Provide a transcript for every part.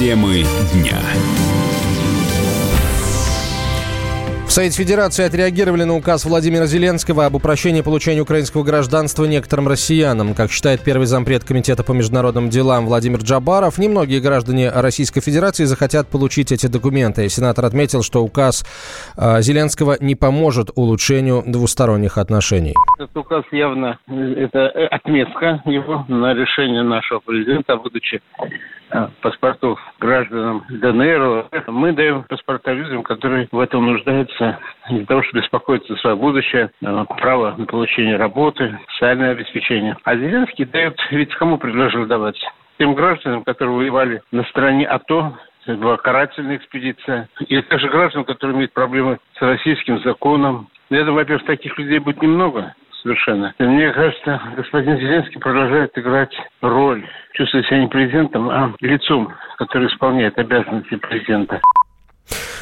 Темы дня. В Совете Федерации отреагировали на указ Владимира Зеленского об упрощении получения украинского гражданства некоторым россиянам. Как считает первый зампред Комитета по международным делам Владимир Джабаров, немногие граждане Российской Федерации захотят получить эти документы. Сенатор отметил, что указ э, Зеленского не поможет улучшению двусторонних отношений. Этот указ явно э, это отметка его на решение нашего президента, будучи э, паспортов гражданам ДНР. Мы даем паспорта людям, которые в этом нуждаются беспокоиться для того, чтобы беспокоиться за свое будущее, э, право на получение работы, социальное обеспечение. А Зеленский дает, ведь кому предложил давать? Тем гражданам, которые воевали на стороне АТО, это была карательная экспедиция, и также гражданам, которые имеют проблемы с российским законом. Я думаю, во-первых, таких людей будет немного, совершенно. И мне кажется, господин Зеленский продолжает играть роль, чувствует себя не президентом, а лицом, который исполняет обязанности президента.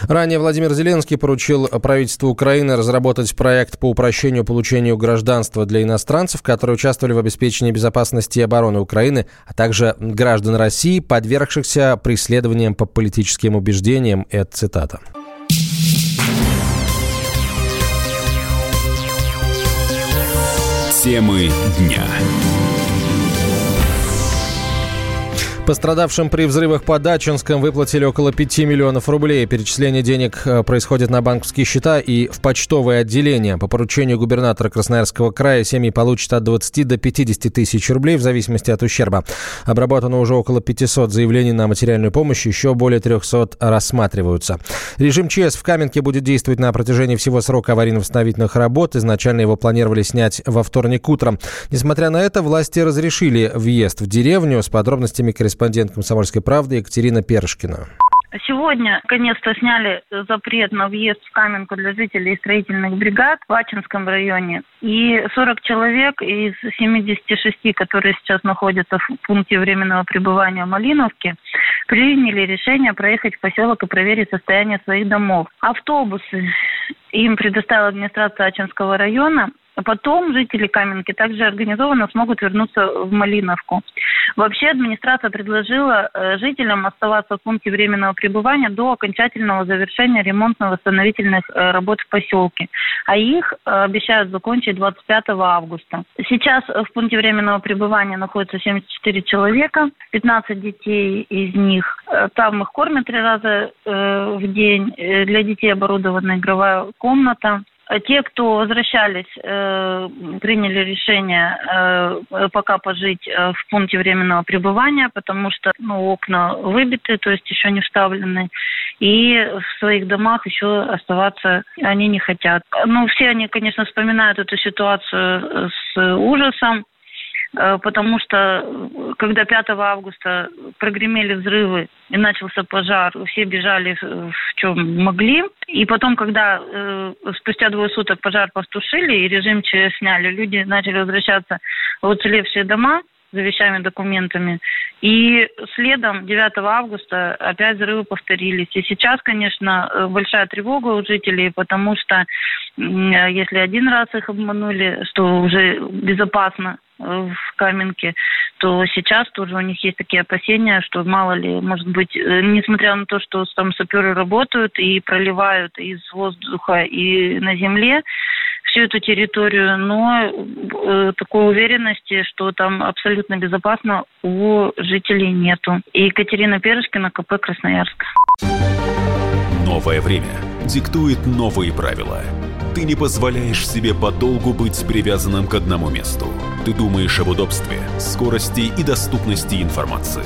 Ранее Владимир Зеленский поручил правительству Украины разработать проект по упрощению получения гражданства для иностранцев, которые участвовали в обеспечении безопасности и обороны Украины, а также граждан России, подвергшихся преследованиям по политическим убеждениям. Это цитата. Темы дня. Пострадавшим при взрывах по Дачинском выплатили около 5 миллионов рублей. Перечисление денег э, происходит на банковские счета и в почтовые отделения. По поручению губернатора Красноярского края семьи получат от 20 до 50 тысяч рублей в зависимости от ущерба. Обработано уже около 500 заявлений на материальную помощь, еще более 300 рассматриваются. Режим ЧС в Каменке будет действовать на протяжении всего срока аварийно-восстановительных работ. Изначально его планировали снять во вторник утром. Несмотря на это, власти разрешили въезд в деревню с подробностями корреспондента корреспондент «Комсомольской правды» Екатерина Першкина. Сегодня, наконец-то, сняли запрет на въезд в Каменку для жителей строительных бригад в Ачинском районе. И 40 человек из 76, которые сейчас находятся в пункте временного пребывания в Малиновке, приняли решение проехать в поселок и проверить состояние своих домов. Автобусы им предоставила администрация Ачинского района. А потом жители Каменки также организованно смогут вернуться в Малиновку. Вообще администрация предложила э, жителям оставаться в пункте временного пребывания до окончательного завершения ремонтно-восстановительных э, работ в поселке. А их э, обещают закончить 25 августа. Сейчас в пункте временного пребывания находится 74 человека, 15 детей из них. Там их кормят три раза в день. Для детей оборудована игровая комната. Те, кто возвращались, э, приняли решение э, пока пожить э, в пункте временного пребывания, потому что ну, окна выбиты, то есть еще не вставлены, и в своих домах еще оставаться они не хотят. Ну, все они, конечно, вспоминают эту ситуацию с ужасом, потому что э, когда 5 августа прогремели взрывы и начался пожар, все бежали в чем могли. И потом, когда э, спустя двое суток пожар потушили и режим ЧС сняли, люди начали возвращаться в уцелевшие дома за вещами, документами. И следом 9 августа опять взрывы повторились. И сейчас, конечно, большая тревога у жителей, потому что если один раз их обманули, что уже безопасно, в Каменке, то сейчас тоже у них есть такие опасения, что мало ли, может быть, э, несмотря на то, что там саперы работают и проливают из воздуха и на земле всю эту территорию, но э, такой уверенности, что там абсолютно безопасно, у жителей нету. И Екатерина Перышкина, КП Красноярск. Новое время диктует новые правила – ты не позволяешь себе подолгу быть привязанным к одному месту. Ты думаешь об удобстве, скорости и доступности информации.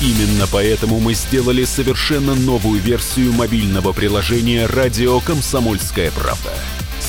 Именно поэтому мы сделали совершенно новую версию мобильного приложения «Радио Комсомольская правда».